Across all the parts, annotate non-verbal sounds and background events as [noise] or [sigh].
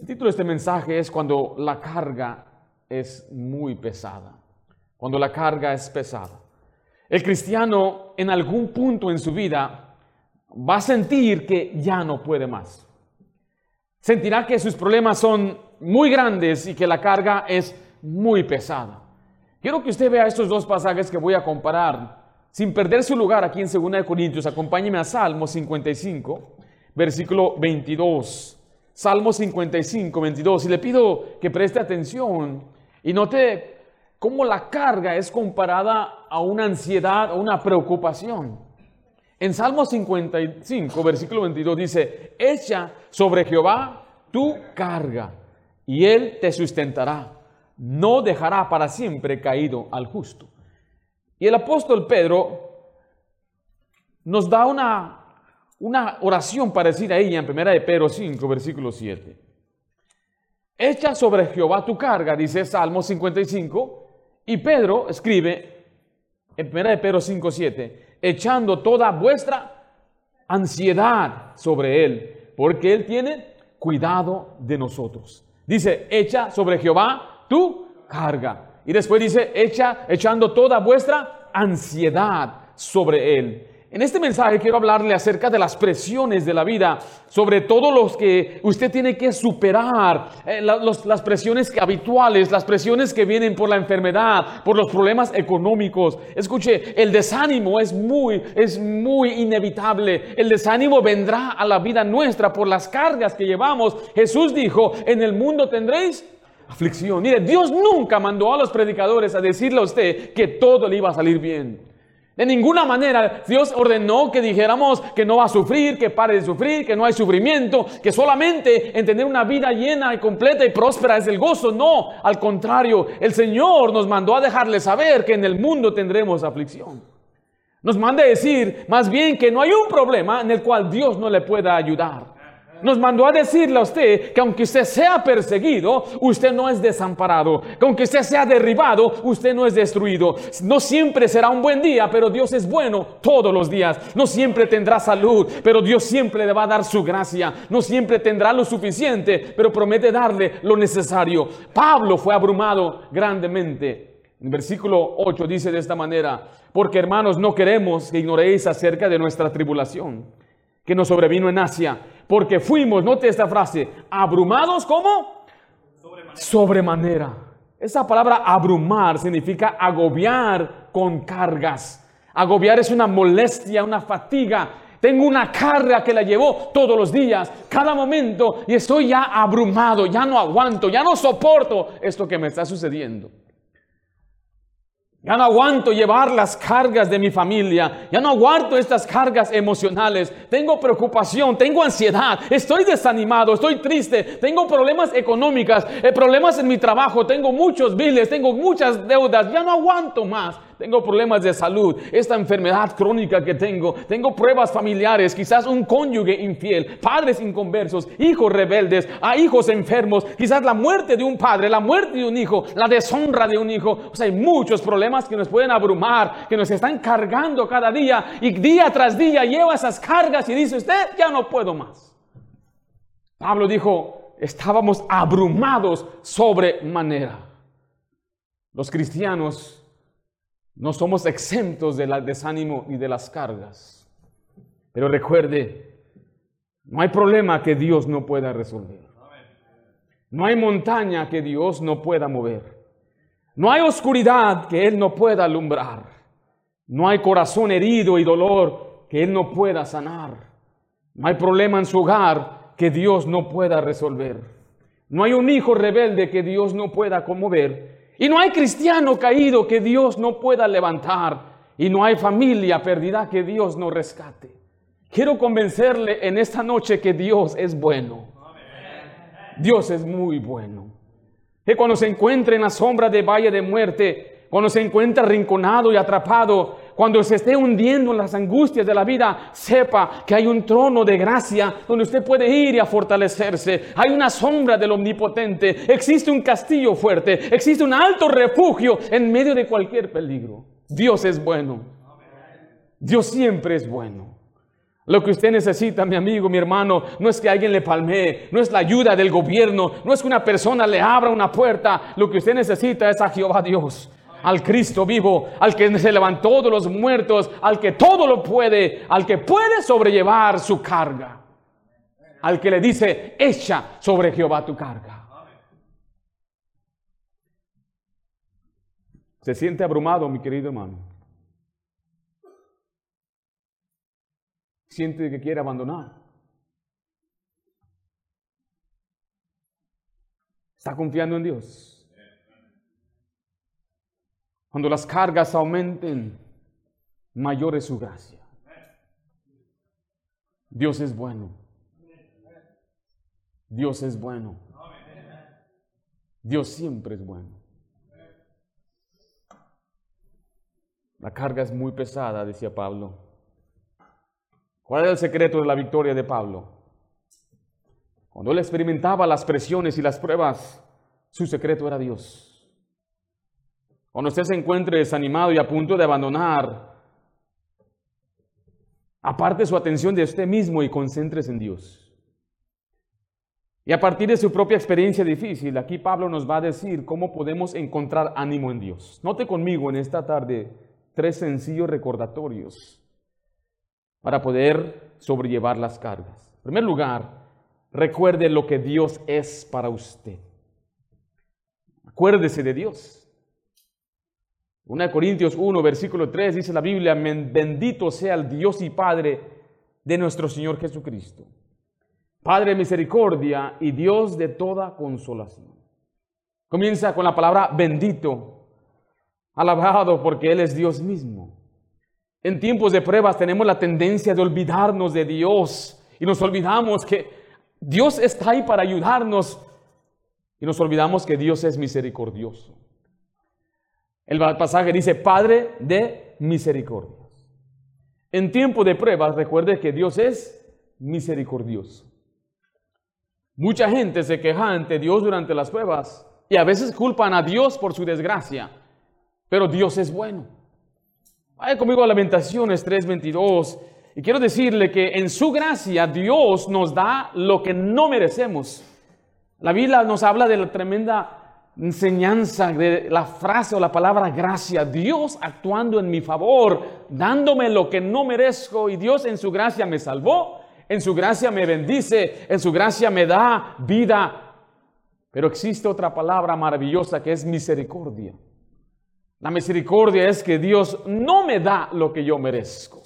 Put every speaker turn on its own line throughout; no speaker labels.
El título de este mensaje es cuando la carga es muy pesada. Cuando la carga es pesada. El cristiano en algún punto en su vida va a sentir que ya no puede más. Sentirá que sus problemas son muy grandes y que la carga es muy pesada. Quiero que usted vea estos dos pasajes que voy a comparar sin perder su lugar aquí en 2 Corintios. Acompáñeme a Salmo 55, versículo 22. Salmo 55, 22. Y le pido que preste atención y note cómo la carga es comparada a una ansiedad o una preocupación. En Salmo 55, versículo 22 dice, echa sobre Jehová tu carga y él te sustentará. No dejará para siempre caído al justo. Y el apóstol Pedro nos da una una oración parecida a ella en 1 de Pedro 5, versículo 7. Echa sobre Jehová tu carga, dice Salmo 55, y Pedro escribe en 1 de Pedro 5, 7, echando toda vuestra ansiedad sobre él, porque él tiene cuidado de nosotros. Dice, echa sobre Jehová tu carga. Y después dice, echa, echando toda vuestra ansiedad sobre él. En este mensaje quiero hablarle acerca de las presiones de la vida, sobre todo los que usted tiene que superar, eh, las presiones habituales, las presiones que vienen por la enfermedad, por los problemas económicos. Escuche, el desánimo es muy, es muy inevitable. El desánimo vendrá a la vida nuestra por las cargas que llevamos. Jesús dijo, en el mundo tendréis aflicción. Mire, Dios nunca mandó a los predicadores a decirle a usted que todo le iba a salir bien. De ninguna manera Dios ordenó que dijéramos que no va a sufrir, que pare de sufrir, que no hay sufrimiento, que solamente en tener una vida llena y completa y próspera es el gozo. No, al contrario, el Señor nos mandó a dejarle saber que en el mundo tendremos aflicción. Nos manda a decir más bien que no hay un problema en el cual Dios no le pueda ayudar nos mandó a decirle a usted que aunque usted sea perseguido, usted no es desamparado. Que aunque usted sea derribado, usted no es destruido. No siempre será un buen día, pero Dios es bueno todos los días. No siempre tendrá salud, pero Dios siempre le va a dar su gracia. No siempre tendrá lo suficiente, pero promete darle lo necesario. Pablo fue abrumado grandemente. En versículo 8 dice de esta manera, porque hermanos no queremos que ignoréis acerca de nuestra tribulación que nos sobrevino en Asia, porque fuimos, note esta frase, abrumados como sobremanera. Esa palabra abrumar significa agobiar con cargas. Agobiar es una molestia, una fatiga. Tengo una carga que la llevo todos los días, cada momento, y estoy ya abrumado, ya no aguanto, ya no soporto esto que me está sucediendo. Ya no aguanto llevar las cargas de mi familia. Ya no aguanto estas cargas emocionales. Tengo preocupación, tengo ansiedad, estoy desanimado, estoy triste, tengo problemas económicos, eh, problemas en mi trabajo, tengo muchos biles, tengo muchas deudas. Ya no aguanto más tengo problemas de salud, esta enfermedad crónica que tengo, tengo pruebas familiares, quizás un cónyuge infiel, padres inconversos, hijos rebeldes, a hijos enfermos, quizás la muerte de un padre, la muerte de un hijo, la deshonra de un hijo. O sea, hay muchos problemas que nos pueden abrumar, que nos están cargando cada día y día tras día lleva esas cargas y dice usted, ya no puedo más. Pablo dijo, estábamos abrumados sobremanera. Los cristianos no somos exentos del desánimo y de las cargas. Pero recuerde, no hay problema que Dios no pueda resolver. No hay montaña que Dios no pueda mover. No hay oscuridad que Él no pueda alumbrar. No hay corazón herido y dolor que Él no pueda sanar. No hay problema en su hogar que Dios no pueda resolver. No hay un hijo rebelde que Dios no pueda conmover. Y no hay cristiano caído que Dios no pueda levantar. Y no hay familia perdida que Dios no rescate. Quiero convencerle en esta noche que Dios es bueno. Dios es muy bueno. Que cuando se encuentre en la sombra de valle de muerte, cuando se encuentra rinconado y atrapado, cuando se esté hundiendo en las angustias de la vida, sepa que hay un trono de gracia donde usted puede ir y a fortalecerse. Hay una sombra del omnipotente. Existe un castillo fuerte. Existe un alto refugio en medio de cualquier peligro. Dios es bueno. Dios siempre es bueno. Lo que usted necesita, mi amigo, mi hermano, no es que alguien le palmee, no es la ayuda del gobierno, no es que una persona le abra una puerta. Lo que usted necesita es a Jehová Dios, al Cristo vivo, al que se levantó de los muertos, al que todo lo puede, al que puede sobrellevar su carga, al que le dice, echa sobre Jehová tu carga. Se siente abrumado, mi querido hermano. siente que quiere abandonar. Está confiando en Dios. Cuando las cargas aumenten, mayor es su gracia. Dios es bueno. Dios es bueno. Dios siempre es bueno. La carga es muy pesada, decía Pablo. ¿Cuál era el secreto de la victoria de Pablo? Cuando él experimentaba las presiones y las pruebas, su secreto era Dios. Cuando usted se encuentre desanimado y a punto de abandonar, aparte su atención de usted mismo y concéntrese en Dios. Y a partir de su propia experiencia difícil, aquí Pablo nos va a decir cómo podemos encontrar ánimo en Dios. Note conmigo en esta tarde tres sencillos recordatorios para poder sobrellevar las cargas. En primer lugar, recuerde lo que Dios es para usted. Acuérdese de Dios. 1 Corintios 1, versículo 3 dice la Biblia, bendito sea el Dios y Padre de nuestro Señor Jesucristo. Padre de misericordia y Dios de toda consolación. Comienza con la palabra bendito, alabado porque Él es Dios mismo. En tiempos de pruebas tenemos la tendencia de olvidarnos de Dios y nos olvidamos que Dios está ahí para ayudarnos y nos olvidamos que Dios es misericordioso. El pasaje dice, Padre de misericordias. En tiempo de pruebas, recuerde que Dios es misericordioso. Mucha gente se queja ante Dios durante las pruebas y a veces culpan a Dios por su desgracia, pero Dios es bueno. Vaya conmigo a Lamentaciones 3:22. Y quiero decirle que en su gracia Dios nos da lo que no merecemos. La Biblia nos habla de la tremenda enseñanza de la frase o la palabra gracia. Dios actuando en mi favor, dándome lo que no merezco y Dios en su gracia me salvó, en su gracia me bendice, en su gracia me da vida. Pero existe otra palabra maravillosa que es misericordia. La misericordia es que Dios no me da lo que yo merezco.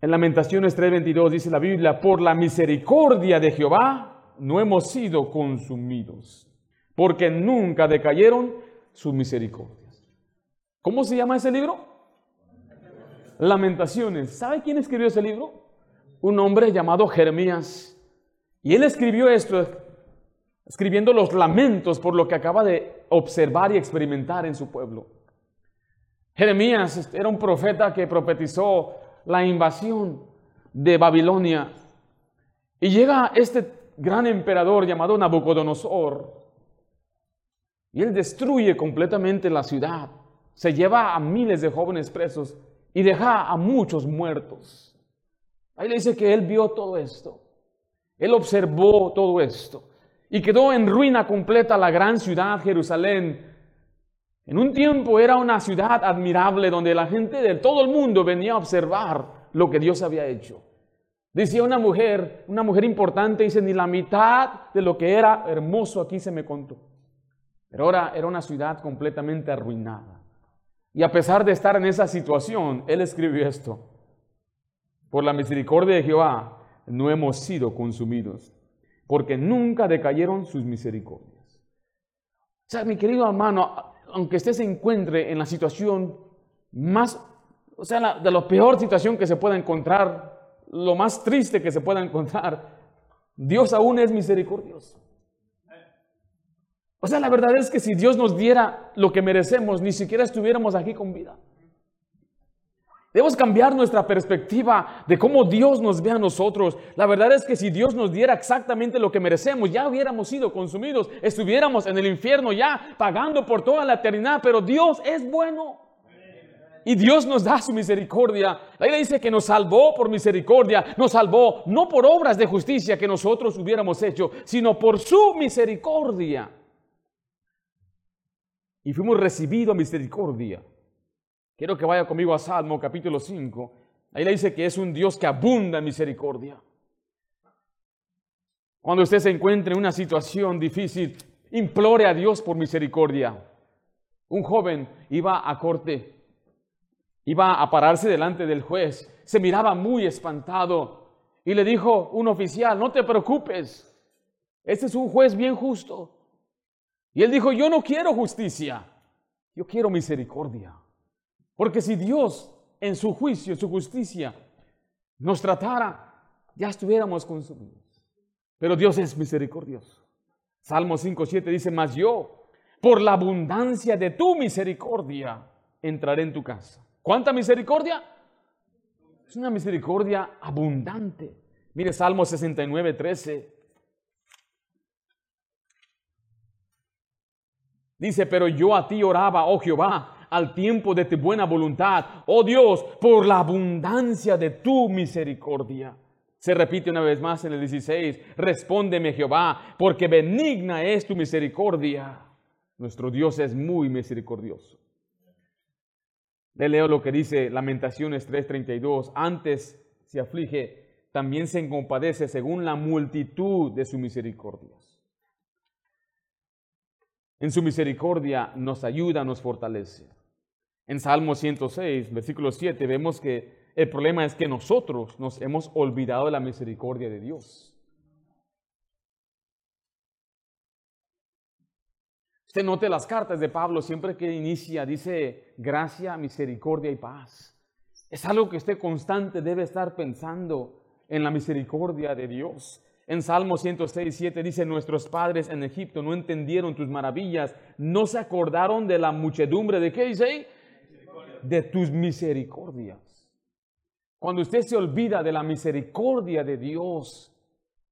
En Lamentaciones 3:22 dice la Biblia, por la misericordia de Jehová no hemos sido consumidos, porque nunca decayeron sus misericordias. ¿Cómo se llama ese libro? Lamentaciones. ¿Sabe quién escribió ese libro? Un hombre llamado Jeremías. Y él escribió esto escribiendo los lamentos por lo que acaba de observar y experimentar en su pueblo. Jeremías era un profeta que profetizó la invasión de Babilonia. Y llega este gran emperador llamado Nabucodonosor. Y él destruye completamente la ciudad. Se lleva a miles de jóvenes presos y deja a muchos muertos. Ahí le dice que él vio todo esto. Él observó todo esto y quedó en ruina completa la gran ciudad Jerusalén. En un tiempo era una ciudad admirable donde la gente de todo el mundo venía a observar lo que Dios había hecho. Decía una mujer, una mujer importante, dice, ni la mitad de lo que era hermoso aquí se me contó. Pero ahora era una ciudad completamente arruinada. Y a pesar de estar en esa situación, él escribió esto. Por la misericordia de Jehová no hemos sido consumidos porque nunca decayeron sus misericordias. O sea, mi querido hermano, aunque usted se encuentre en la situación más, o sea, de la peor situación que se pueda encontrar, lo más triste que se pueda encontrar, Dios aún es misericordioso. O sea, la verdad es que si Dios nos diera lo que merecemos, ni siquiera estuviéramos aquí con vida. Debemos cambiar nuestra perspectiva de cómo Dios nos ve a nosotros. La verdad es que si Dios nos diera exactamente lo que merecemos, ya hubiéramos sido consumidos, estuviéramos en el infierno ya pagando por toda la eternidad, pero Dios es bueno. Y Dios nos da su misericordia. La Biblia dice que nos salvó por misericordia, nos salvó no por obras de justicia que nosotros hubiéramos hecho, sino por su misericordia. Y fuimos recibidos misericordia. Quiero que vaya conmigo a Salmo capítulo 5. Ahí le dice que es un Dios que abunda en misericordia. Cuando usted se encuentre en una situación difícil, implore a Dios por misericordia. Un joven iba a corte, iba a pararse delante del juez, se miraba muy espantado y le dijo un oficial, no te preocupes, este es un juez bien justo. Y él dijo, yo no quiero justicia, yo quiero misericordia. Porque si Dios en su juicio, en su justicia, nos tratara, ya estuviéramos consumidos. Pero Dios es misericordioso. Salmo 5.7 dice, mas yo, por la abundancia de tu misericordia, entraré en tu casa. ¿Cuánta misericordia? Es una misericordia abundante. Mire Salmo 69.13. Dice, pero yo a ti oraba, oh Jehová, al tiempo de tu buena voluntad. Oh Dios, por la abundancia de tu misericordia. Se repite una vez más en el 16, respóndeme Jehová, porque benigna es tu misericordia. Nuestro Dios es muy misericordioso. Le leo lo que dice Lamentaciones 3:32, antes se aflige, también se compadece según la multitud de sus misericordias. En su misericordia nos ayuda, nos fortalece. En Salmo 106, versículo 7, vemos que el problema es que nosotros nos hemos olvidado de la misericordia de Dios. Usted note las cartas de Pablo, siempre que inicia, dice gracia, misericordia y paz. Es algo que usted constante debe estar pensando en la misericordia de Dios. En Salmo 106, 7 dice, nuestros padres en Egipto no entendieron tus maravillas, no se acordaron de la muchedumbre de qué dice de tus misericordias. Cuando usted se olvida de la misericordia de Dios,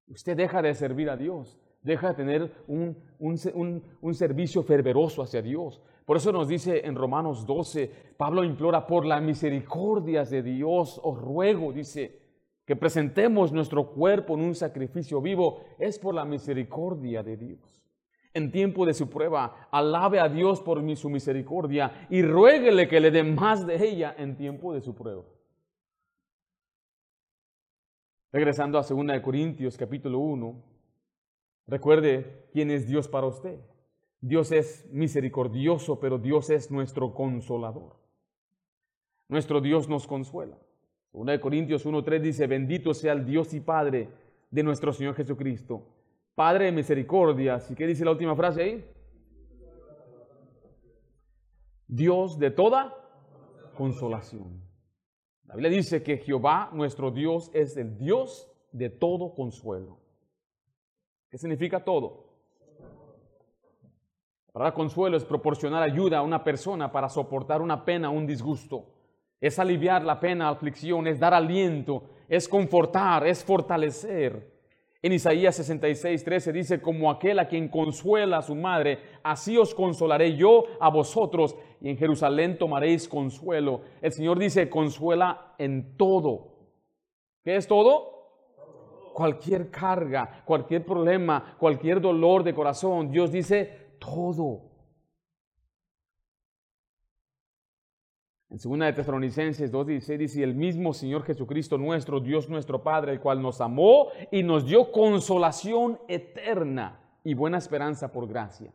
usted deja de servir a Dios, deja de tener un, un, servicio fervoroso hacia Dios. Por eso nos dice en Romanos 12, Pablo implora por las misericordias de Dios, os ruego, dice, que presentemos nuestro cuerpo en un sacrificio vivo, es por la misericordia de Dios en tiempo de su prueba, alabe a Dios por su misericordia y ruéguele que le dé más de ella en tiempo de su prueba. Regresando a 2 Corintios capítulo 1, recuerde quién es Dios para usted. Dios es misericordioso, pero Dios es nuestro consolador. Nuestro Dios nos consuela. 2 Corintios 1.3 dice, bendito sea el Dios y Padre de nuestro Señor Jesucristo Padre de misericordia. ¿Y qué dice la última frase ahí? Dios de toda consolación. La Biblia dice que Jehová, nuestro Dios, es el Dios de todo consuelo. ¿Qué significa todo? Para consuelo es proporcionar ayuda a una persona para soportar una pena, un disgusto. Es aliviar la pena, aflicción, es dar aliento, es confortar, es fortalecer. En Isaías 66, 13 dice, como aquel a quien consuela a su madre, así os consolaré yo a vosotros y en Jerusalén tomaréis consuelo. El Señor dice, consuela en todo. ¿Qué es todo? Cualquier carga, cualquier problema, cualquier dolor de corazón, Dios dice, todo. En 2 de Tesalonicenses 2.16 dice, el mismo Señor Jesucristo nuestro, Dios nuestro Padre, el cual nos amó y nos dio consolación eterna y buena esperanza por gracia.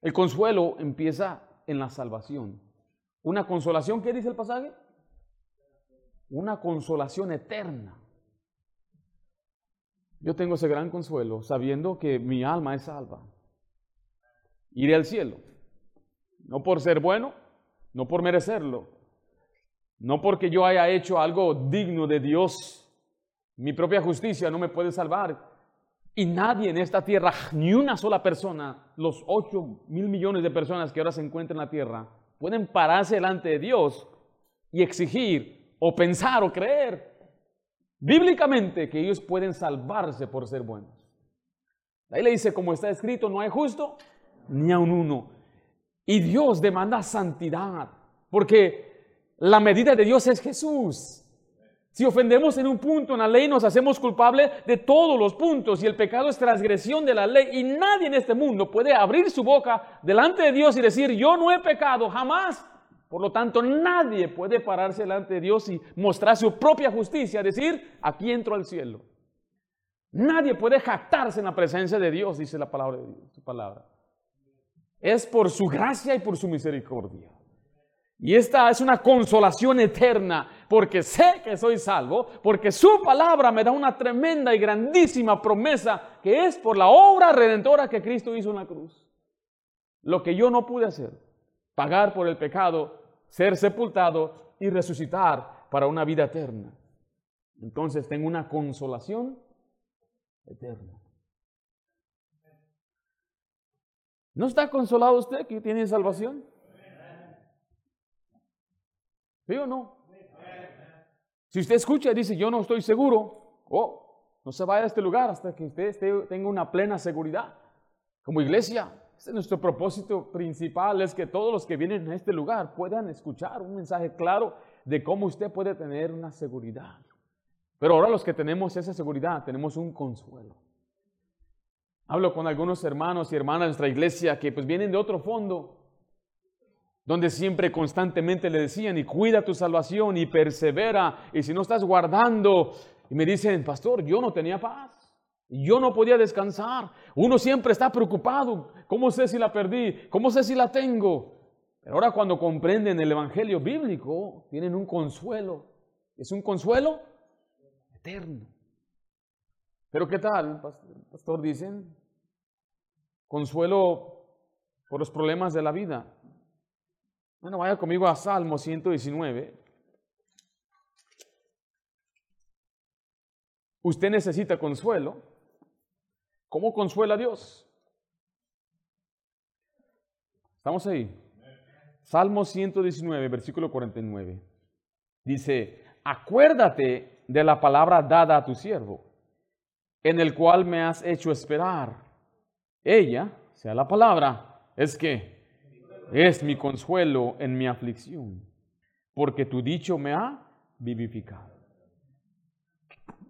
El consuelo empieza en la salvación. Una consolación, ¿qué dice el pasaje? Una consolación eterna. Yo tengo ese gran consuelo sabiendo que mi alma es salva. Iré al cielo. No por ser bueno, no por merecerlo, no porque yo haya hecho algo digno de Dios. Mi propia justicia no me puede salvar. Y nadie en esta tierra, ni una sola persona, los ocho mil millones de personas que ahora se encuentran en la tierra, pueden pararse delante de Dios y exigir o pensar o creer bíblicamente que ellos pueden salvarse por ser buenos. Ahí le dice, como está escrito, no hay justo ni a un uno. Y Dios demanda santidad. porque la medida de Dios es Jesús. Si ofendemos en un punto en la ley, nos hacemos culpables de todos los puntos y el pecado es transgresión de la ley y nadie en este mundo puede abrir su boca delante de Dios y decir, yo no he pecado, jamás. Por lo tanto, nadie puede pararse delante de Dios y mostrar su propia justicia, decir, aquí entro al cielo. Nadie puede jactarse en la presencia de Dios, dice la palabra de Dios. Es por su gracia y por su misericordia. Y esta es una consolación eterna, porque sé que soy salvo, porque su palabra me da una tremenda y grandísima promesa, que es por la obra redentora que Cristo hizo en la cruz. Lo que yo no pude hacer, pagar por el pecado, ser sepultado y resucitar para una vida eterna. Entonces tengo una consolación eterna. ¿No está consolado usted que tiene salvación? ¿Sí o no? Si usted escucha y dice, yo no estoy seguro, oh, no se vaya a este lugar hasta que usted tenga una plena seguridad. Como iglesia, este es nuestro propósito principal, es que todos los que vienen a este lugar puedan escuchar un mensaje claro de cómo usted puede tener una seguridad. Pero ahora los que tenemos esa seguridad, tenemos un consuelo. Hablo con algunos hermanos y hermanas de nuestra iglesia que pues vienen de otro fondo, donde siempre constantemente le decían, y cuida tu salvación y persevera, y si no estás guardando, y me dicen, pastor, yo no tenía paz, yo no podía descansar, uno siempre está preocupado, ¿cómo sé si la perdí? ¿Cómo sé si la tengo? Pero ahora cuando comprenden el Evangelio bíblico, tienen un consuelo, es un consuelo eterno. Pero ¿qué tal, pastor? Dicen, consuelo por los problemas de la vida. Bueno, vaya conmigo a Salmo 119. Usted necesita consuelo. ¿Cómo consuela a Dios? ¿Estamos ahí? Salmo 119, versículo 49. Dice, acuérdate de la palabra dada a tu siervo, en el cual me has hecho esperar. Ella, sea la palabra, es que es mi consuelo en mi aflicción, porque tu dicho me ha vivificado.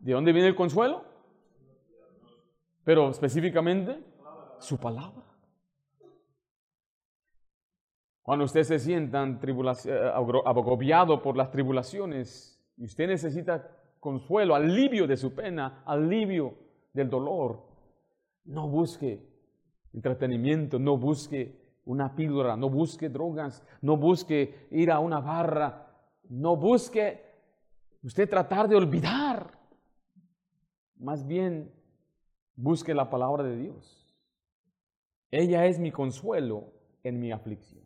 ¿De dónde viene el consuelo? Pero específicamente, su palabra. Cuando usted se sienta eh, agobiado por las tribulaciones y usted necesita consuelo, alivio de su pena, alivio del dolor, no busque entretenimiento, no busque una píldora, no busque drogas, no busque ir a una barra, no busque usted tratar de olvidar. Más bien, busque la palabra de Dios. Ella es mi consuelo en mi aflicción.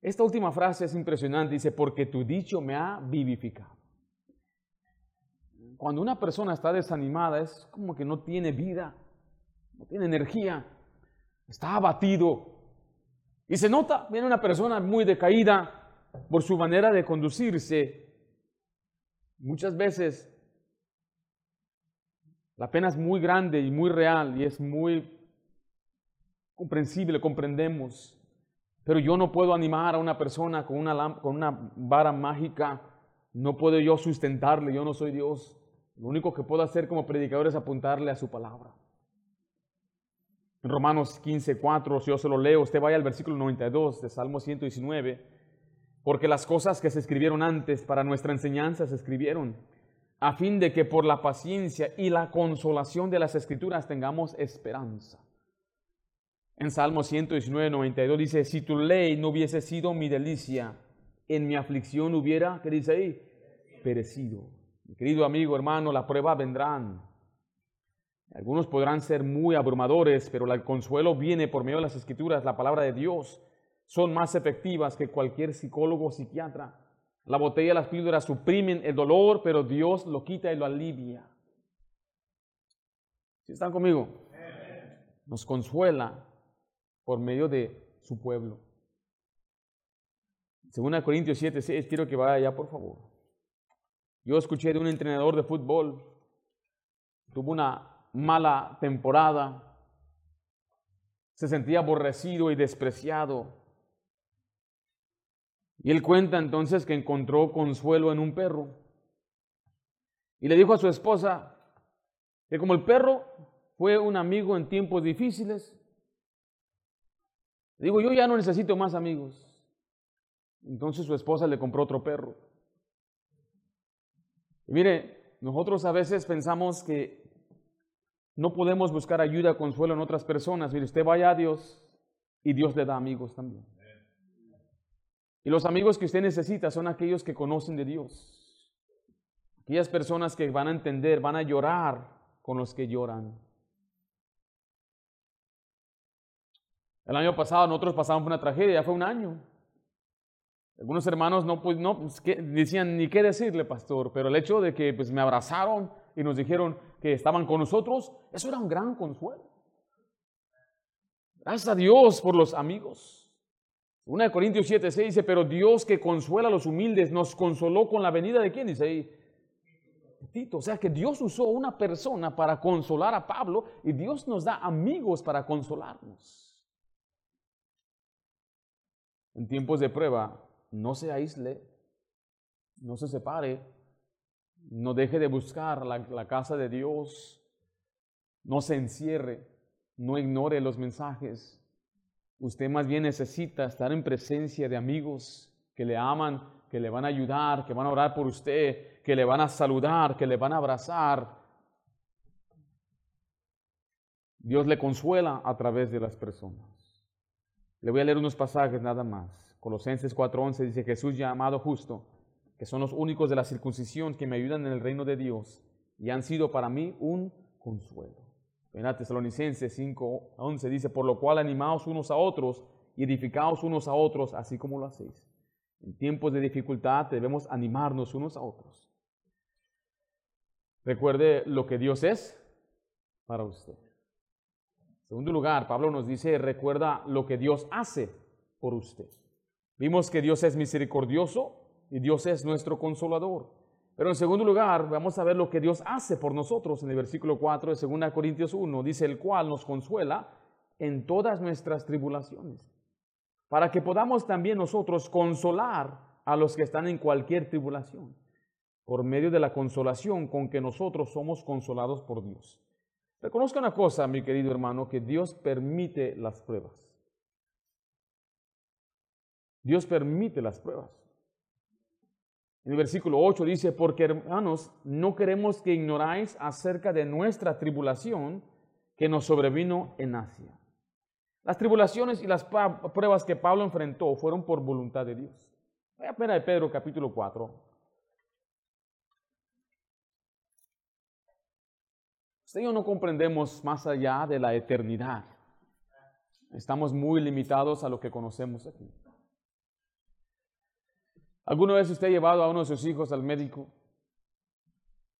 Esta última frase es impresionante, dice, porque tu dicho me ha vivificado. Cuando una persona está desanimada es como que no tiene vida, no tiene energía, está abatido, y se nota, viene una persona muy decaída por su manera de conducirse. Muchas veces la pena es muy grande y muy real y es muy comprensible, comprendemos. Pero yo no puedo animar a una persona con una, con una vara mágica. No puedo yo sustentarle, yo no soy Dios. Lo único que puedo hacer como predicador es apuntarle a su palabra. En Romanos 15, 4, si yo se lo leo, usted vaya al versículo 92 de Salmo 119, porque las cosas que se escribieron antes para nuestra enseñanza se escribieron, a fin de que por la paciencia y la consolación de las escrituras tengamos esperanza. En Salmo 119, 92 dice, si tu ley no hubiese sido mi delicia, en mi aflicción hubiera, ¿qué dice ahí? Perecido. Mi querido amigo, hermano, la prueba vendrán. Algunos podrán ser muy abrumadores, pero el consuelo viene por medio de las escrituras, la palabra de Dios. Son más efectivas que cualquier psicólogo o psiquiatra. La botella las píldoras suprimen el dolor, pero Dios lo quita y lo alivia. ¿Sí están conmigo? Nos consuela por medio de su pueblo. Según Corintios 7, 6, quiero que vaya allá, por favor. Yo escuché de un entrenador de fútbol, tuvo una mala temporada, se sentía aborrecido y despreciado. Y él cuenta entonces que encontró consuelo en un perro. Y le dijo a su esposa que como el perro fue un amigo en tiempos difíciles, digo, yo ya no necesito más amigos. Entonces su esposa le compró otro perro. Y mire, nosotros a veces pensamos que no podemos buscar ayuda, consuelo en otras personas. Mire, usted vaya a Dios y Dios le da amigos también. Y los amigos que usted necesita son aquellos que conocen de Dios. Aquellas personas que van a entender, van a llorar con los que lloran. El año pasado nosotros pasamos una tragedia, ya fue un año. Algunos hermanos no, pues, no pues, decían ni qué decirle, pastor, pero el hecho de que pues, me abrazaron y nos dijeron que estaban con nosotros, eso era un gran consuelo. Gracias a Dios por los amigos. 1 Corintios 7, 6 dice, pero Dios que consuela a los humildes nos consoló con la venida de quién, dice ahí. Tito, o sea que Dios usó una persona para consolar a Pablo y Dios nos da amigos para consolarnos. En tiempos de prueba, no se aísle, no se separe, no deje de buscar la, casa de Dios, no se encierre, no ignore los mensajes. Usted más bien necesita estar en presencia de amigos que le aman, que le van a ayudar, que van a orar por usted, que le van a saludar, que le van a abrazar. Dios le consuela a través de las personas. Le voy a leer unos pasajes nada más. Colosenses 4:11 dice, Jesús llamado justo, que son los únicos de la circuncisión que me ayudan en el reino de Dios y han sido para mí un consuelo. En Tesalonicenses 5:11 dice, por lo cual animaos unos a otros y edificaos unos a otros, así como lo hacéis. En tiempos de dificultad debemos animarnos unos a otros. Recuerde lo que Dios es para usted. En segundo lugar, Pablo nos dice, recuerda lo que Dios hace por usted. Vimos que Dios es misericordioso y Dios es nuestro consolador. Pero en segundo lugar, vamos a ver lo que Dios hace por nosotros en el versículo 4 de 2 Corintios 1. Dice, el cual nos consuela en todas nuestras tribulaciones, para que podamos también nosotros consolar a los que están en cualquier tribulación, por medio de la consolación con que nosotros somos consolados por Dios. Reconozca una cosa, mi querido hermano, que Dios permite las pruebas. Dios permite las pruebas. En el versículo 8 dice, porque hermanos, no queremos que ignoráis acerca de nuestra tribulación que nos sobrevino en Asia. Las tribulaciones y las pruebas que Pablo enfrentó fueron por voluntad de Dios. Vaya pena Pedro capítulo 4. Usted y yo no comprendemos más allá de la eternidad. Estamos muy limitados a lo que conocemos aquí. ¿Alguna vez usted ha llevado a uno de sus hijos al médico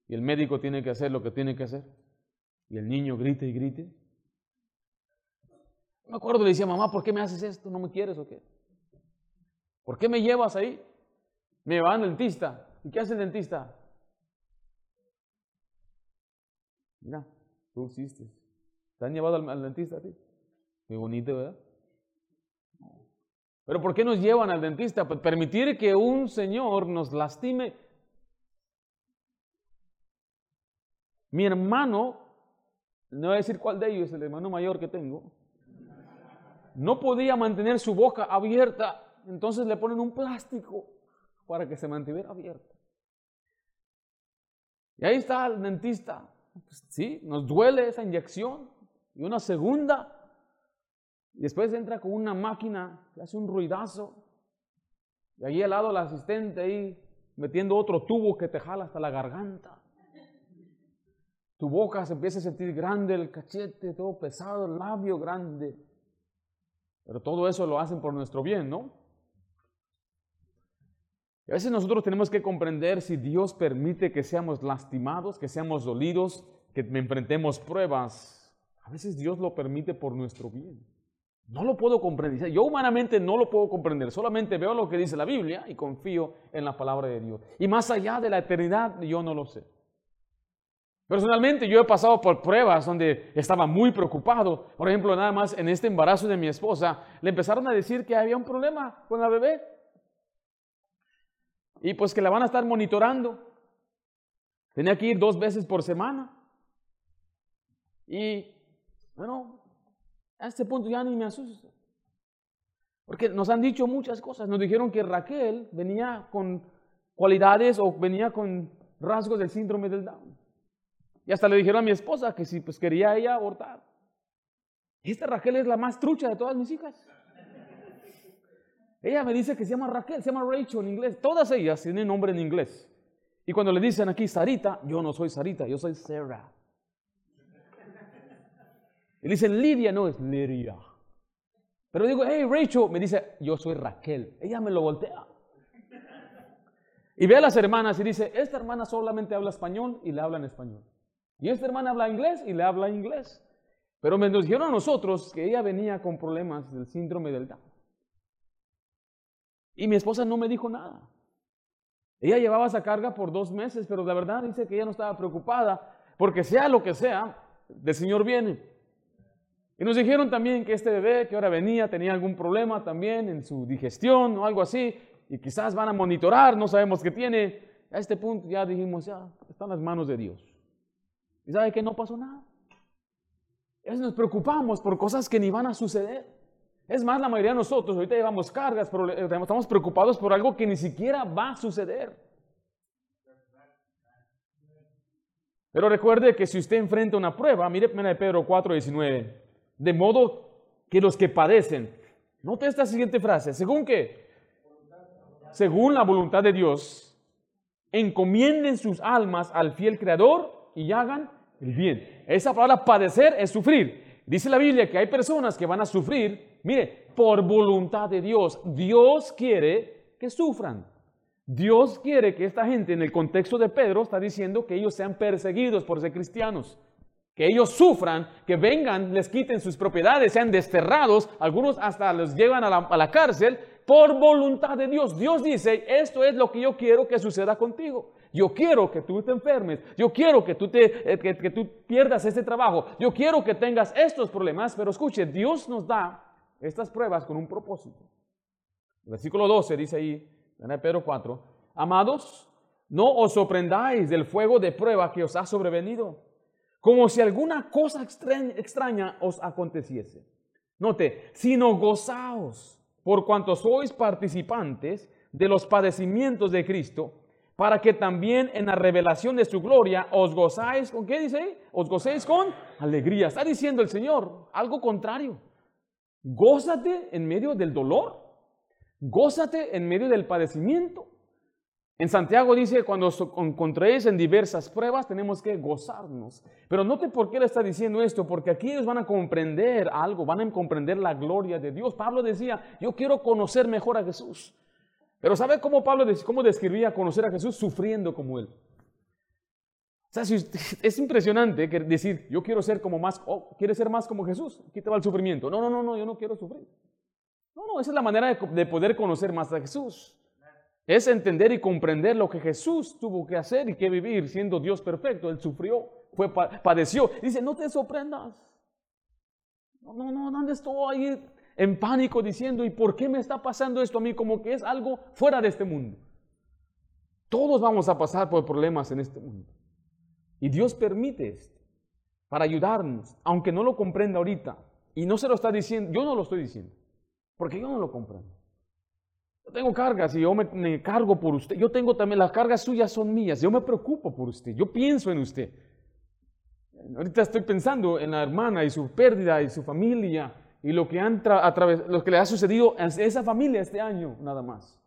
y el médico tiene que hacer lo que tiene que hacer y el niño grita y grite? Me acuerdo, le decía, mamá, ¿por qué me haces esto? ¿No me quieres o qué? ¿Por qué me llevas ahí? Me va al dentista. ¿Y qué hace el dentista? Mira, tú hiciste. ¿Te han llevado al, al dentista a ti? Muy bonito, ¿verdad? Pero ¿por qué nos llevan al dentista? Pues permitir que un señor nos lastime. Mi hermano, no voy a decir cuál de ellos, el hermano mayor que tengo, no podía mantener su boca abierta, entonces le ponen un plástico para que se mantuviera abierta. Y ahí está el dentista. Pues sí, nos duele esa inyección. Y una segunda, después entra con una máquina que hace un ruidazo. Y allí al lado el asistente ahí metiendo otro tubo que te jala hasta la garganta. Tu boca se empieza a sentir grande, el cachete todo pesado, el labio grande. Pero todo eso lo hacen por nuestro bien, ¿no? A veces nosotros tenemos que comprender si Dios permite que seamos lastimados, que seamos dolidos, que enfrentemos pruebas. A veces Dios lo permite por nuestro bien. No lo puedo comprender. Yo humanamente no lo puedo comprender. Solamente veo lo que dice la Biblia y confío en la palabra de Dios. Y más allá de la eternidad, yo no lo sé. Personalmente yo he pasado por pruebas donde estaba muy preocupado. Por ejemplo, nada más en este embarazo de mi esposa, le empezaron a decir que había un problema con la bebé. Y pues que la van a estar monitorando. Tenía que ir dos veces por semana. Y bueno, a este punto ya ni me asusto. Porque nos han dicho muchas cosas. Nos dijeron que Raquel venía con cualidades o venía con rasgos del síndrome del Down. Y hasta le dijeron a mi esposa que si pues quería ella abortar. Esta Raquel es la más trucha de todas mis hijas. Ella me dice que se llama Raquel, se llama Rachel en inglés. Todas ellas tienen nombre en inglés. Y cuando le dicen aquí Sarita, yo no soy Sarita, yo soy Sarah. Y dicen Lidia, no es Lidia. Pero digo, hey Rachel, me dice, yo soy Raquel. Ella me lo voltea. Y ve a las hermanas y dice, esta hermana solamente habla español y le habla en español. Y esta hermana habla inglés y le habla inglés. Pero me dijeron a nosotros que ella venía con problemas del síndrome del Down. Y mi esposa no me dijo nada. Ella llevaba esa carga por dos meses, pero la verdad dice que ella no estaba preocupada, porque sea lo que sea, del Señor viene. Y nos dijeron también que este bebé que ahora venía tenía algún problema también en su digestión o algo así, y quizás van a monitorar, no sabemos qué tiene. A este punto ya dijimos, ya, están las manos de Dios. ¿Y sabe que no pasó nada? Nos preocupamos por cosas que ni van a suceder. Es más, la mayoría de nosotros ahorita llevamos cargas, pero estamos preocupados por algo que ni siquiera va a suceder. Pero recuerde que si usted enfrenta una prueba, mire 1 Pedro 4, 19, de modo que los que padecen, note esta siguiente frase, según que, según la voluntad de Dios, encomienden sus almas al fiel Creador y hagan el bien. Esa palabra padecer es sufrir. Dice la Biblia que hay personas que van a sufrir Mire, por voluntad de Dios, Dios quiere que sufran. Dios quiere que esta gente, en el contexto de Pedro, está diciendo que ellos sean perseguidos por ser cristianos. Que ellos sufran, que vengan, les quiten sus propiedades, sean desterrados, algunos hasta los llevan a la, cárcel por voluntad de Dios. Dios dice, esto es lo que yo quiero que suceda contigo. Yo quiero que tú te enfermes. Yo quiero que tú, te, eh, que tú pierdas este trabajo. Yo quiero que tengas estos problemas. Pero escuche, Dios nos da estas pruebas con un propósito. El versículo 12 dice ahí, en Pedro 4, amados, no os sorprendáis del fuego de prueba que os ha sobrevenido, como si alguna cosa extraña, os aconteciese. Note, sino gozaos por cuanto sois participantes de los padecimientos de Cristo, para que también en la revelación de su gloria os gozáis, ¿con qué dice? Os gocéis con alegría. Está diciendo el Señor algo contrario. Gózate en medio del dolor. Gózate en medio del padecimiento. En Santiago dice, cuando os encontréis en diversas pruebas, tenemos que gozarnos. Pero note por qué le está diciendo esto, porque aquí ellos van a comprender algo, van a comprender la gloria de Dios. Pablo decía, yo quiero conocer mejor a Jesús. Pero ¿sabe cómo Pablo cómo describía conocer a Jesús? Sufriendo como Él. O sea, [laughs] es impresionante decir, yo quiero ser como más, oh, ¿quieres ser más como Jesús? Aquí te va el sufrimiento. No, no, no, no, yo no quiero sufrir. No, no, esa es la manera de, poder conocer más a Jesús. Es entender y comprender lo que Jesús tuvo que hacer y que vivir siendo Dios perfecto. Él sufrió, fue, padeció. Dice, no te sorprendas. No, no, no, ¿dónde estoy ahí en pánico diciendo, ¿y por qué me está pasando esto a mí? Como que es algo fuera de este mundo. Todos vamos a pasar por problemas en este mundo. Y Dios permite esto para ayudarnos, aunque no lo comprenda ahorita. Y no se lo está diciendo, yo no lo estoy diciendo, porque yo no lo comprendo. Tengo cargas y yo me, cargo por usted. Yo tengo también, las cargas suyas son mías. Yo me preocupo por usted. Yo pienso en usted. Ahorita estoy pensando en la hermana y su pérdida y su familia y lo que le ha sucedido a esa familia este año, nada más.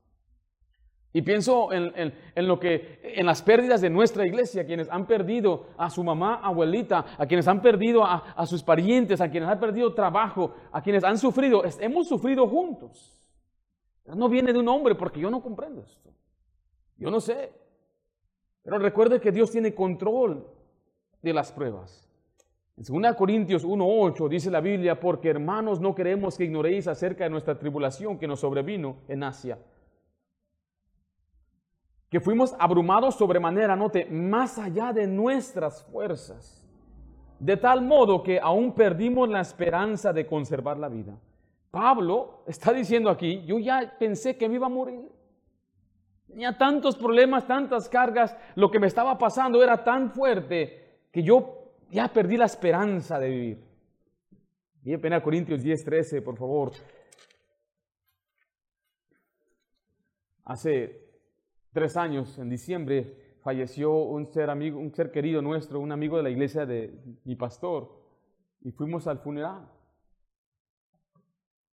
Y pienso en, lo que, en las pérdidas de nuestra iglesia, quienes han perdido a su mamá, abuelita, a quienes han perdido a, sus parientes, a quienes han perdido trabajo, a quienes han sufrido. hemos sufrido juntos. No viene de un hombre porque yo no comprendo esto. Yo no sé. Pero recuerde que Dios tiene control de las pruebas. En 2 Corintios 1.8 dice la Biblia, porque hermanos no queremos que ignoréis acerca de nuestra tribulación que nos sobrevino en Asia que fuimos abrumados sobremanera, note, más allá de nuestras fuerzas, de tal modo que aún perdimos la esperanza de conservar la vida. Pablo está diciendo aquí, yo ya pensé que me iba a morir. Tenía tantos problemas, tantas cargas, lo que me estaba pasando era tan fuerte que yo ya perdí la esperanza de vivir. Y en Corintios 10, 13, por favor. Hace tres años, en diciembre, falleció un ser amigo, un ser querido nuestro, un amigo de la iglesia de mi pastor, y fuimos al funeral.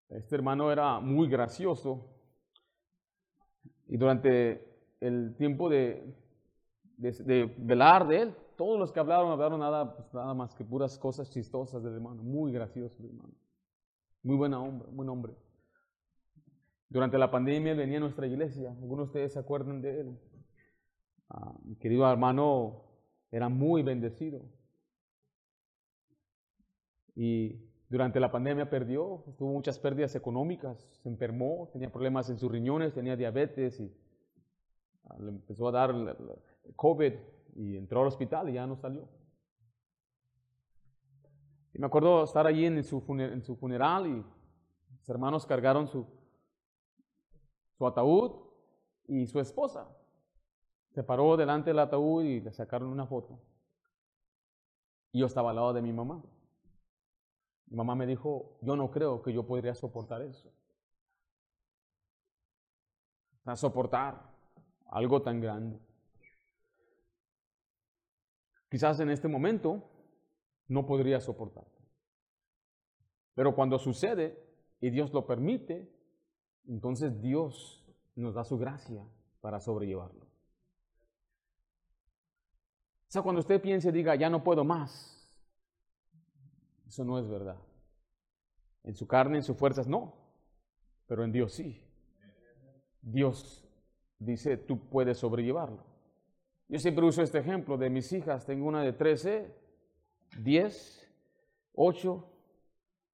Este hermano era muy gracioso y durante el tiempo de, velar de él, todos los que hablaron, hablaron nada, pues, nada más que puras cosas chistosas del hermano, muy gracioso hermano, muy buen hombre, buen hombre. Durante la pandemia venía a nuestra iglesia, algunos de ustedes se acuerdan de él. Ah, mi querido hermano era muy bendecido. Y durante la pandemia perdió, tuvo muchas pérdidas económicas, se enfermó, tenía problemas en sus riñones, tenía diabetes y ah, le empezó a dar COVID y entró al hospital y ya no salió. Y me acuerdo estar allí en su, en su funeral y sus hermanos cargaron su, su ataúd y su esposa. Se paró delante del ataúd y le sacaron una foto. Y yo estaba al lado de mi mamá. Mi mamá me dijo, yo no creo que yo podría soportar eso. A soportar algo tan grande. Quizás en este momento no podría soportar. Pero cuando sucede y Dios lo permite, entonces Dios nos da su gracia para sobrellevarlo. O sea, cuando usted piense diga, ya no puedo más, eso no es verdad. En su carne, en sus fuerzas, no, pero en Dios sí. Dios dice, tú puedes sobrellevarlo. Yo siempre uso este ejemplo de mis hijas. Tengo una de 13, 10, 8,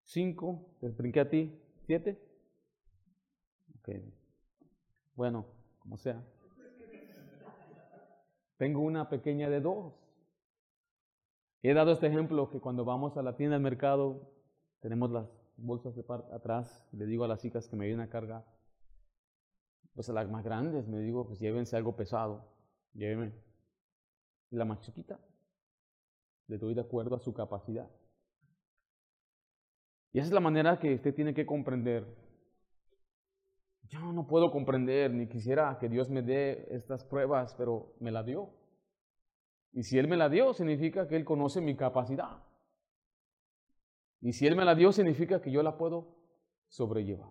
5, te brinqué a ti, 7. Bueno, como sea. Tengo una pequeña de dos. He dado este ejemplo que cuando vamos a la tienda del mercado, tenemos las bolsas de parte atrás, le digo a las chicas que me vienen a cargar, pues a las más grandes, me digo, pues llévense algo pesado, llévenme. Y la más chiquita, le doy de acuerdo a su capacidad. Y esa es la manera que usted tiene que comprender yo no puedo comprender ni quisiera que Dios me dé estas pruebas, pero me la dio. Y si Él me la dio, significa que Él conoce mi capacidad. Y si Él me la dio, significa que yo la puedo sobrellevar.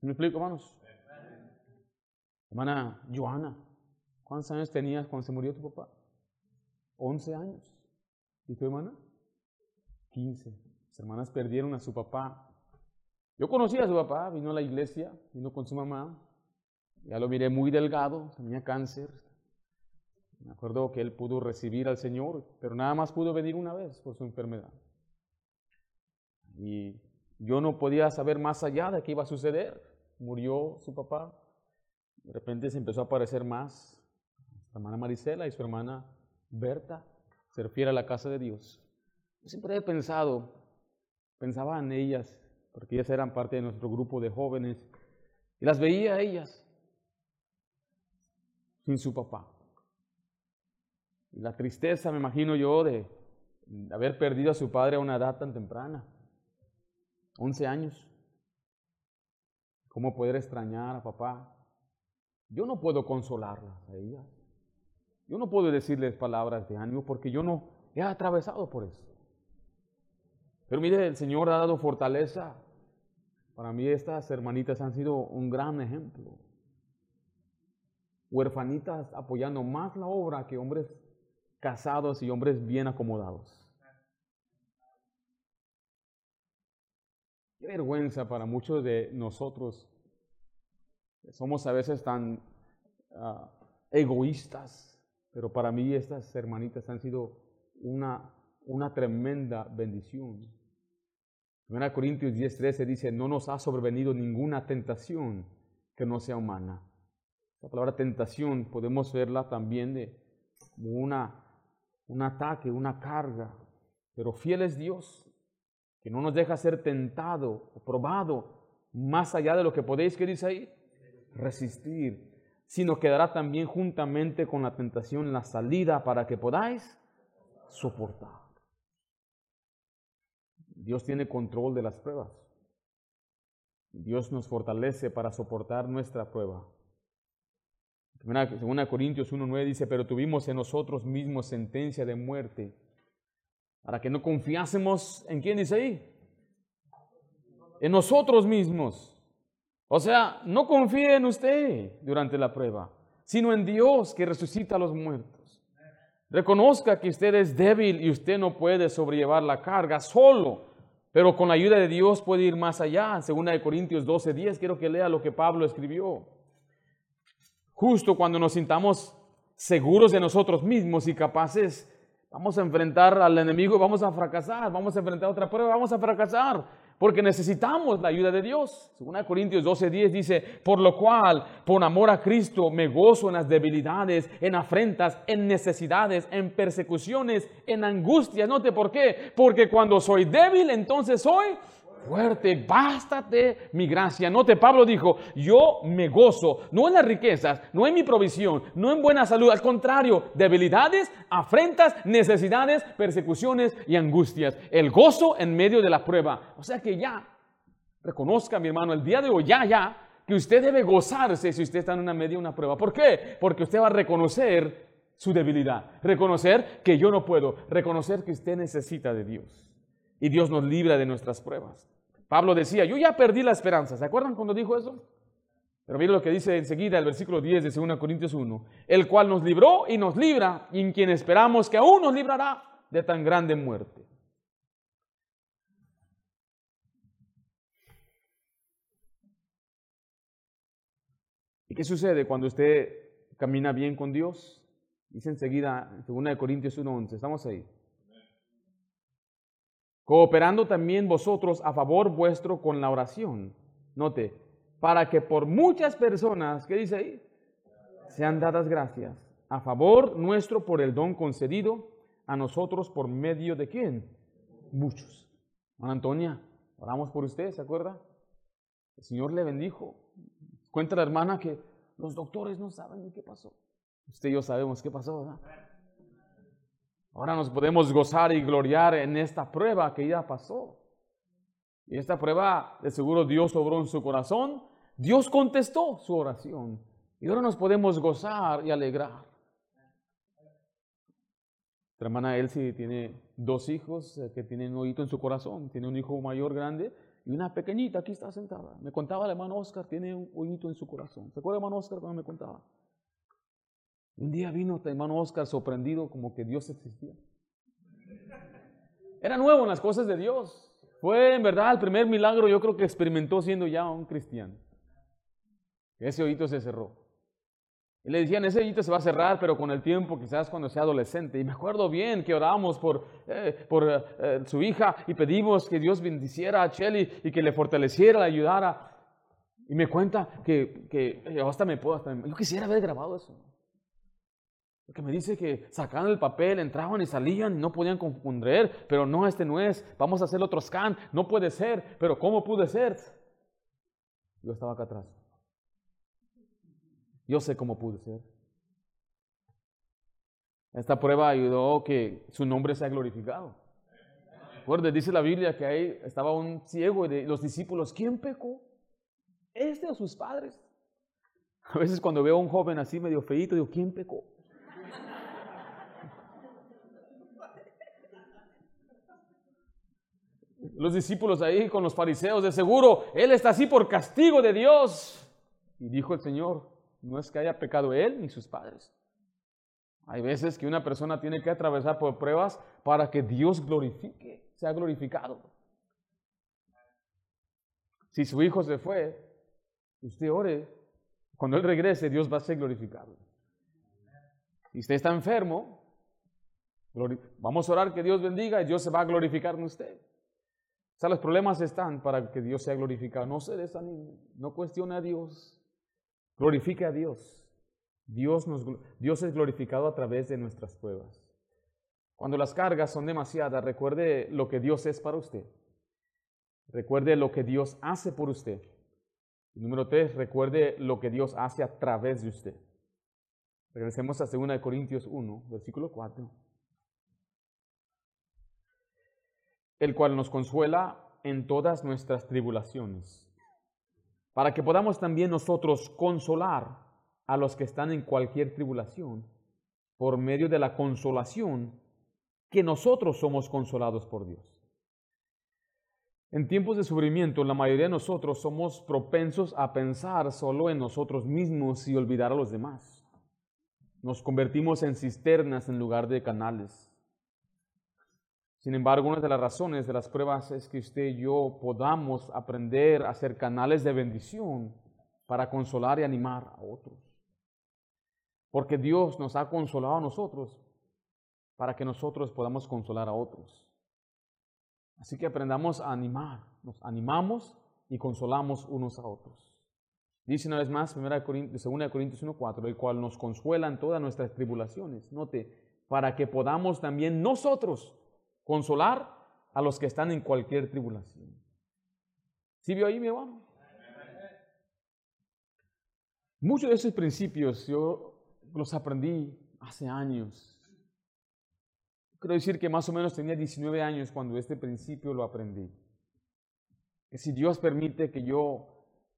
¿Me explico, hermanos? Hermana Joana, ¿cuántos años tenías cuando se murió tu papá? 11 años. ¿Y tu hermana? 15. Las hermanas perdieron a su papá yo conocí a su papá, vino a la iglesia, vino con su mamá, ya lo miré muy delgado, tenía cáncer. Me acuerdo que él pudo recibir al Señor, pero nada más pudo venir una vez por su enfermedad. Y yo no podía saber más allá de qué iba a suceder. Murió su papá, de repente se empezó a aparecer más. Su hermana Marisela y su hermana Berta se refiere a la casa de Dios. Yo siempre he pensado, pensaba en ellas porque ellas eran parte de nuestro grupo de jóvenes, y las veía a ellas sin su papá. La tristeza, me imagino yo, de haber perdido a su padre a una edad tan temprana, 11 años. ¿Cómo poder extrañar a papá? Yo no puedo consolarlas a ellas. Yo no puedo decirles palabras de ánimo porque yo no he atravesado por eso. Pero mire, el Señor ha dado fortaleza para mí estas hermanitas han sido un gran ejemplo. Huerfanitas apoyando más la obra que hombres casados y hombres bien acomodados. Qué vergüenza para muchos de nosotros. Somos a veces tan ah, egoístas, pero para mí estas hermanitas han sido una, una tremenda bendición. 1 Corintios 10:13 dice, no nos ha sobrevenido ninguna tentación que no sea humana. La palabra tentación podemos verla también de como una, un ataque, una carga, pero fiel es Dios, que no nos deja ser tentado o probado más allá de lo que podéis, que dice ahí, resistir. sino que dará también juntamente con la tentación la salida para que podáis soportar. Dios tiene control de las pruebas. Dios nos fortalece para soportar nuestra prueba. Según Corintios 1.9 dice, pero tuvimos en nosotros mismos sentencia de muerte, para que no confiásemos en quién dice ahí, en nosotros mismos. O sea, no confíe en usted durante la prueba, sino en Dios que resucita a los muertos. Reconozca que usted es débil y usted no puede sobrellevar la carga solo, pero con la ayuda de Dios puede ir más allá. Según de Corintios 12:10, quiero que lea lo que Pablo escribió. Justo cuando nos sintamos seguros de nosotros mismos y capaces, vamos a enfrentar al enemigo, vamos a fracasar, vamos a enfrentar otra prueba, vamos a fracasar porque necesitamos la ayuda de Dios. Según Corintios 12:10 dice, por lo cual, por amor a Cristo, me gozo en las debilidades, en afrentas, en necesidades, en persecuciones, en angustias. Note por qué, porque cuando soy débil, entonces soy fuerte, bástate mi gracia. Note, Pablo dijo, yo me gozo, no en las riquezas, no en mi provisión, no en buena salud, al contrario, debilidades, afrentas, necesidades, persecuciones y angustias. El gozo en medio de la prueba. O sea que ya, reconozca mi hermano, el día de hoy, ya, ya, que usted debe gozarse si usted está en una media, una prueba. ¿Por qué? Porque usted va a reconocer su debilidad, reconocer que yo no puedo, reconocer que usted necesita de Dios. Y Dios nos libra de nuestras pruebas. Pablo decía, yo ya perdí la esperanza. ¿Se acuerdan cuando dijo eso? Pero miren lo que dice enseguida el versículo 10 de 2 Corintios 1, el cual nos libró y nos libra, y en quien esperamos que aún nos librará de tan grande muerte. ¿Y qué sucede cuando usted camina bien con Dios? Dice enseguida, en 2 Corintios 1.11, estamos ahí cooperando también vosotros a favor vuestro con la oración. Note, para que por muchas personas, ¿qué dice ahí? Sean dadas gracias a favor nuestro por el don concedido a nosotros por medio de quién? Muchos. Ana Antonia, oramos por usted, ¿se acuerda? El Señor le bendijo. Cuenta la hermana que los doctores no saben qué pasó. Usted y yo sabemos qué pasó, ¿verdad? Ahora nos podemos gozar y gloriar en esta prueba que ya pasó. Y esta prueba, de seguro Dios obró en su corazón. Dios contestó su oración. Y ahora nos podemos gozar y alegrar. La hermana Elsie tiene dos hijos eh, que tienen un oído en su corazón. Tiene un hijo mayor grande y una pequeñita aquí está sentada. Me contaba el hermano Oscar, tiene un oído en su corazón. ¿Se acuerda, hermano Oscar, cuando me contaba? Un día vino hermano Oscar sorprendido como que Dios existía. Era nuevo en las cosas de Dios. Fue en verdad el primer milagro yo creo que experimentó siendo ya un cristiano. Ese oído se cerró. Y le decían, ese oído se va a cerrar, pero con el tiempo, quizás cuando sea adolescente. Y me acuerdo bien que oramos por, eh, por eh, su hija y pedimos que Dios bendiciera a Chelly y que le fortaleciera, le ayudara. Y me cuenta que, que yo hasta me puedo, yo quisiera haber grabado eso. Porque me dice que sacaban el papel, entraban y salían y no podían confundir, pero no, este no es, vamos a hacer otro scan, no puede ser, pero ¿cómo pude ser? Yo estaba acá atrás. Yo sé cómo pude ser. Esta prueba ayudó que su nombre sea glorificado. Recuerde, dice la Biblia que ahí estaba un ciego de los discípulos, ¿quién pecó? ¿Este o sus padres? A veces cuando veo a un joven así medio feito, digo, ¿quién pecó? Los discípulos ahí con los fariseos, de seguro, Él está así por castigo de Dios. Y dijo el Señor, no es que haya pecado Él ni sus padres. Hay veces que una persona tiene que atravesar por pruebas para que Dios glorifique, sea glorificado. Si su hijo se fue, usted ore, cuando Él regrese, Dios va a ser glorificado. Si usted está enfermo, vamos a orar que Dios bendiga y Dios se va a glorificar en usted. O sea, los problemas están para que Dios sea glorificado. No se desanime, no cuestione a Dios, glorifique a Dios. Dios, nos, Dios es glorificado a través de nuestras pruebas. Cuando las cargas son demasiadas, recuerde lo que Dios es para usted. Recuerde lo que Dios hace por usted. número tres, recuerde lo que Dios hace a través de usted. Regresemos a 2 Corintios 1, versículo 4. El cual nos consuela en todas nuestras tribulaciones, para que podamos también nosotros consolar a los que están en cualquier tribulación, por medio de la consolación que nosotros somos consolados por Dios. En tiempos de sufrimiento, la mayoría de nosotros somos propensos a pensar solo en nosotros mismos y olvidar a los demás. Nos convertimos en cisternas en lugar de canales. Sin embargo, una de las razones de las pruebas es que usted y yo podamos aprender a ser canales de bendición para consolar y animar a otros. Porque Dios nos ha consolado a nosotros para que nosotros podamos consolar a otros. Así que aprendamos a animar, nos animamos y consolamos unos a otros. Dice una vez más, 2 Corintios 1.4, el cual nos consuela en todas nuestras tribulaciones. Note, para que podamos también nosotros consolar a los que están en cualquier tribulación. ¿Sí vio ahí, mi hermano? Muchos de esos principios yo los aprendí hace años. Quiero decir que más o menos tenía 19 años cuando este principio lo aprendí. Que si Dios permite que yo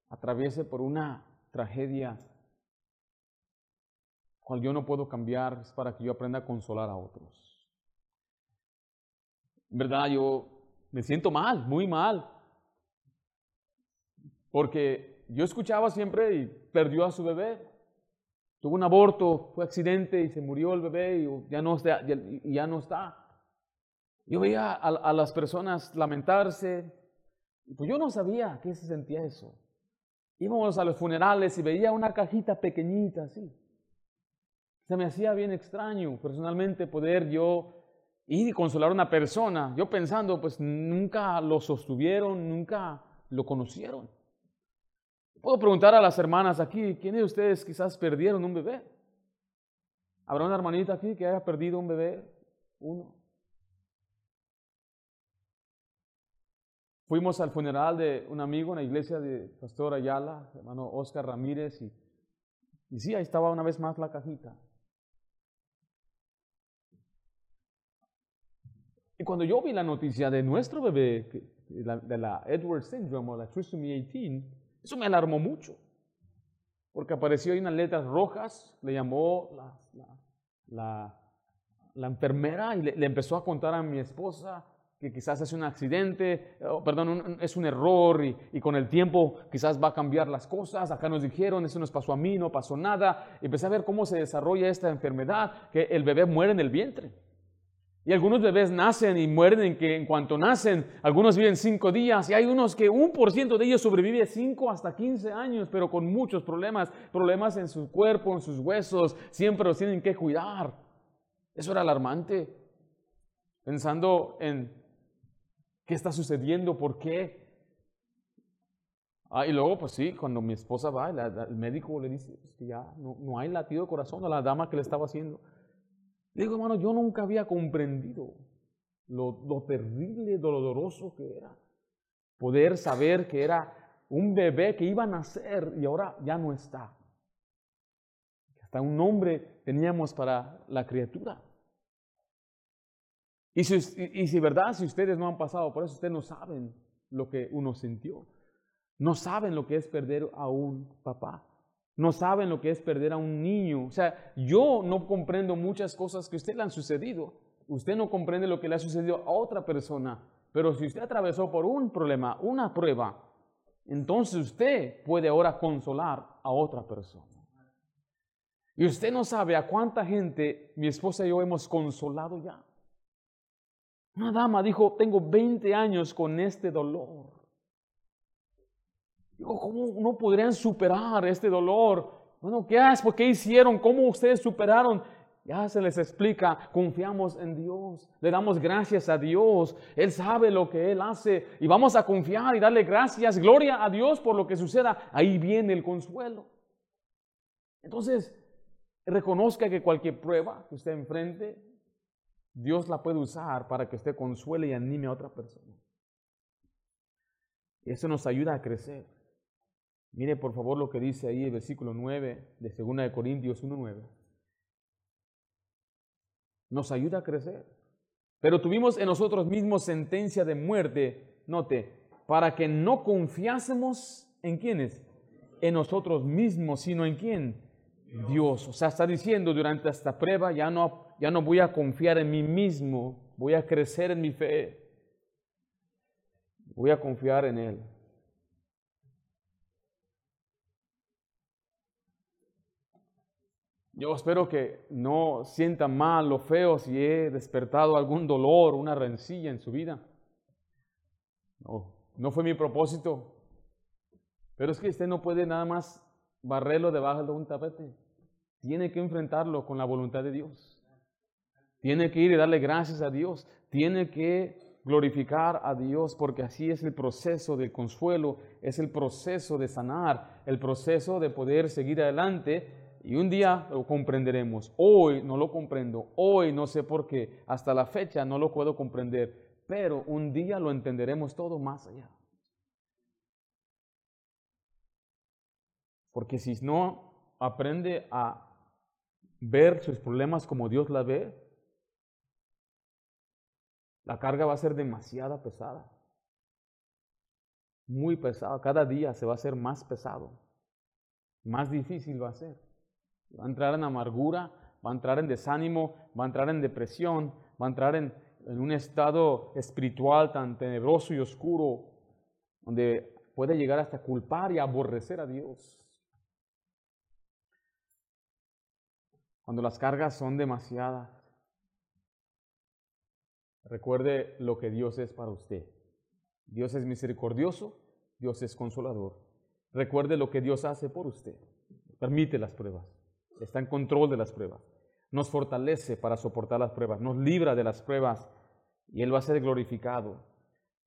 atraviese por una tragedia cual yo no puedo cambiar, es para que yo aprenda a consolar a otros. Verdad, yo me siento mal, muy mal. Porque yo escuchaba siempre y perdió a su bebé. Tuvo un aborto, fue accidente y se murió el bebé y ya no está. Ya, no está. Yo veía a, las personas lamentarse. Pues yo no sabía qué se sentía eso. Íbamos a los funerales y veía una cajita pequeñita así. Se me hacía bien extraño personalmente poder yo y consolar a una persona. Yo pensando, pues nunca lo sostuvieron, nunca lo conocieron. Puedo preguntar a las hermanas aquí, ¿quiénes de ustedes quizás perdieron un bebé? ¿Habrá una hermanita aquí que haya perdido un bebé? Uno. Fuimos al funeral de un amigo en la iglesia de Pastor Ayala, hermano Oscar Ramírez, y, y sí, ahí estaba una vez más la cajita. Y cuando yo vi la noticia de nuestro bebé, de la, Edward Syndrome o la Trisomy 18, eso me alarmó mucho, porque apareció ahí unas letras rojas, le llamó la, la, enfermera y le, empezó a contar a mi esposa que quizás es un accidente, perdón, es un error y, y, con el tiempo quizás va a cambiar las cosas. Acá nos dijeron, eso nos pasó a mí, no pasó nada. Empecé a ver cómo se desarrolla esta enfermedad, que el bebé muere en el vientre. Y algunos bebés nacen y mueren en, que, en cuanto nacen. Algunos viven cinco días y hay unos que un por ciento de ellos sobrevive cinco hasta quince años, pero con muchos problemas, problemas en su cuerpo, en sus huesos. Siempre los tienen que cuidar. Eso era alarmante. Pensando en qué está sucediendo, por qué. Ah, y luego, pues sí, cuando mi esposa va, el médico le dice que ya no, no hay latido de corazón a la dama que le estaba haciendo. Digo, hermano, yo nunca había comprendido lo, lo terrible, doloroso que era. Poder saber que era un bebé que iba a nacer y ahora ya no está. Hasta un nombre teníamos para la criatura. Y si, y si verdad, si ustedes no han pasado por eso, ustedes no saben lo que uno sintió. No saben lo que es perder a un papá no saben lo que es perder a un niño. O sea, yo no comprendo muchas cosas que a usted le han sucedido. Usted no comprende lo que le ha sucedido a otra persona. Pero si usted atravesó por un problema, una prueba, entonces usted puede ahora consolar a otra persona. Y usted no sabe a cuánta gente mi esposa y yo hemos consolado ya. Una dama dijo, tengo 20 años con este dolor. Digo, ¿cómo no podrían superar este dolor? Bueno, ¿qué es? ¿Por qué hicieron? ¿Cómo ustedes superaron? Ya se les explica, confiamos en Dios, le damos gracias a Dios, Él sabe lo que Él hace y vamos a confiar y darle gracias, gloria a Dios por lo que suceda. Ahí viene el consuelo. Entonces, reconozca que cualquier prueba que usted enfrente, Dios la puede usar para que usted consuele y anime a otra persona. Y eso nos ayuda a crecer. Mire por favor lo que dice ahí el versículo 9 de 2 de Corintios 1.9. Nos ayuda a crecer. Pero tuvimos en nosotros mismos sentencia de muerte, note, para que no confiásemos en quiénes, en nosotros mismos, sino en quién, Dios. O sea, está diciendo durante esta prueba, ya no, ya no voy a confiar en mí mismo, voy a crecer en mi fe, voy a confiar en Él. Yo espero que no sienta mal o feo si he despertado algún dolor, una rencilla en su vida. No, no fue mi propósito. Pero es que usted no puede nada más barrerlo debajo de un tapete. Tiene que enfrentarlo con la voluntad de Dios. Tiene que ir y darle gracias a Dios. Tiene que glorificar a Dios porque así es el proceso del consuelo, es el proceso de sanar, el proceso de poder seguir adelante y un día lo comprenderemos. Hoy no lo comprendo, hoy no sé por qué, hasta la fecha no lo puedo comprender, pero un día lo entenderemos todo más allá. Porque si no aprende a ver sus problemas como Dios la ve, la carga va a ser demasiado pesada. Muy pesada. Cada día se va a hacer más pesado. Más difícil va a ser. Va a entrar en amargura, va a entrar en desánimo, va a entrar en depresión, va a entrar en, un estado espiritual tan tenebroso y oscuro, donde puede llegar hasta culpar y aborrecer a Dios. Cuando las cargas son demasiadas, recuerde lo que Dios es para usted. Dios es misericordioso, Dios es consolador. Recuerde lo que Dios hace por usted. Permite las pruebas está en control de las pruebas, nos fortalece para soportar las pruebas, nos libra de las pruebas y Él va a ser glorificado.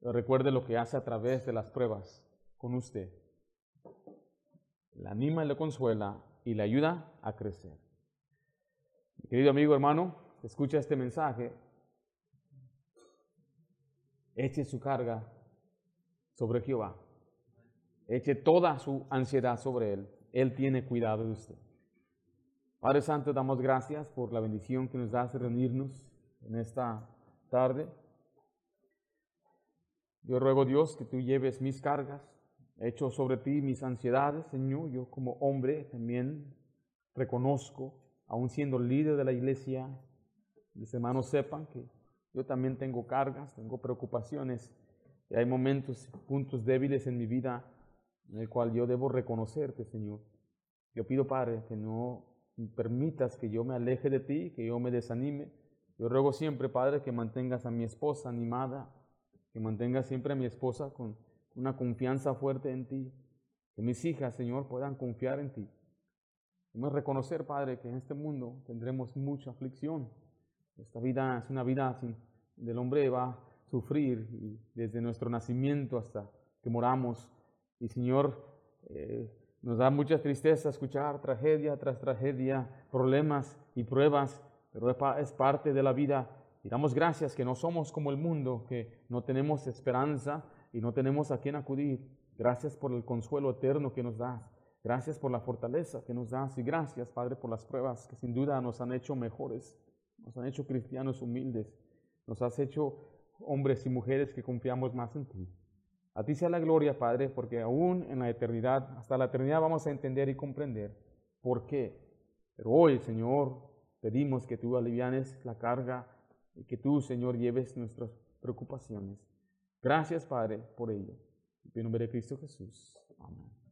recuerde lo que hace a través de las pruebas con usted. La anima y le consuela y le ayuda a crecer. querido amigo, hermano, escucha este mensaje. Eche su carga sobre Jehová. Eche toda su ansiedad sobre Él. Él tiene cuidado de usted. Padre Santo, damos gracias por la bendición que nos das de reunirnos en esta tarde. Yo ruego, Dios, que tú lleves mis cargas, hecho sobre ti mis ansiedades, Señor. Yo como hombre también reconozco, aún siendo líder de la iglesia, mis hermanos sepan que yo también tengo cargas, tengo preocupaciones, y hay momentos, puntos débiles en mi vida en el cual yo debo reconocerte, Señor. Yo pido, Padre, que no permitas que yo me aleje de ti, que yo me desanime. Yo ruego siempre, Padre, que mantengas a mi esposa animada, que mantengas siempre a mi esposa con una confianza fuerte en ti, que mis hijas, Señor, puedan confiar en ti. Debemos reconocer, Padre, que en este mundo tendremos mucha aflicción. Esta vida es una vida del hombre va a sufrir desde nuestro nacimiento hasta que moramos. Y Señor, eh, nos da mucha tristeza escuchar tragedia tras tragedia, problemas y pruebas, pero es parte de la vida. Y damos gracias que no somos como el mundo, que no tenemos esperanza y no tenemos a quién acudir. Gracias por el consuelo eterno que nos das. Gracias por la fortaleza que nos das. Y gracias, Padre, por las pruebas que sin duda nos han hecho mejores. Nos han hecho cristianos humildes. Nos has hecho hombres y mujeres que confiamos más en ti. A ti sea la gloria, Padre, porque aún en la eternidad, hasta la eternidad vamos a entender y comprender por qué. Pero hoy, Señor, pedimos que tú alivianes la carga y que tú, Señor, lleves nuestras preocupaciones. Gracias, Padre, por ello. En nombre de Cristo Jesús. Amén.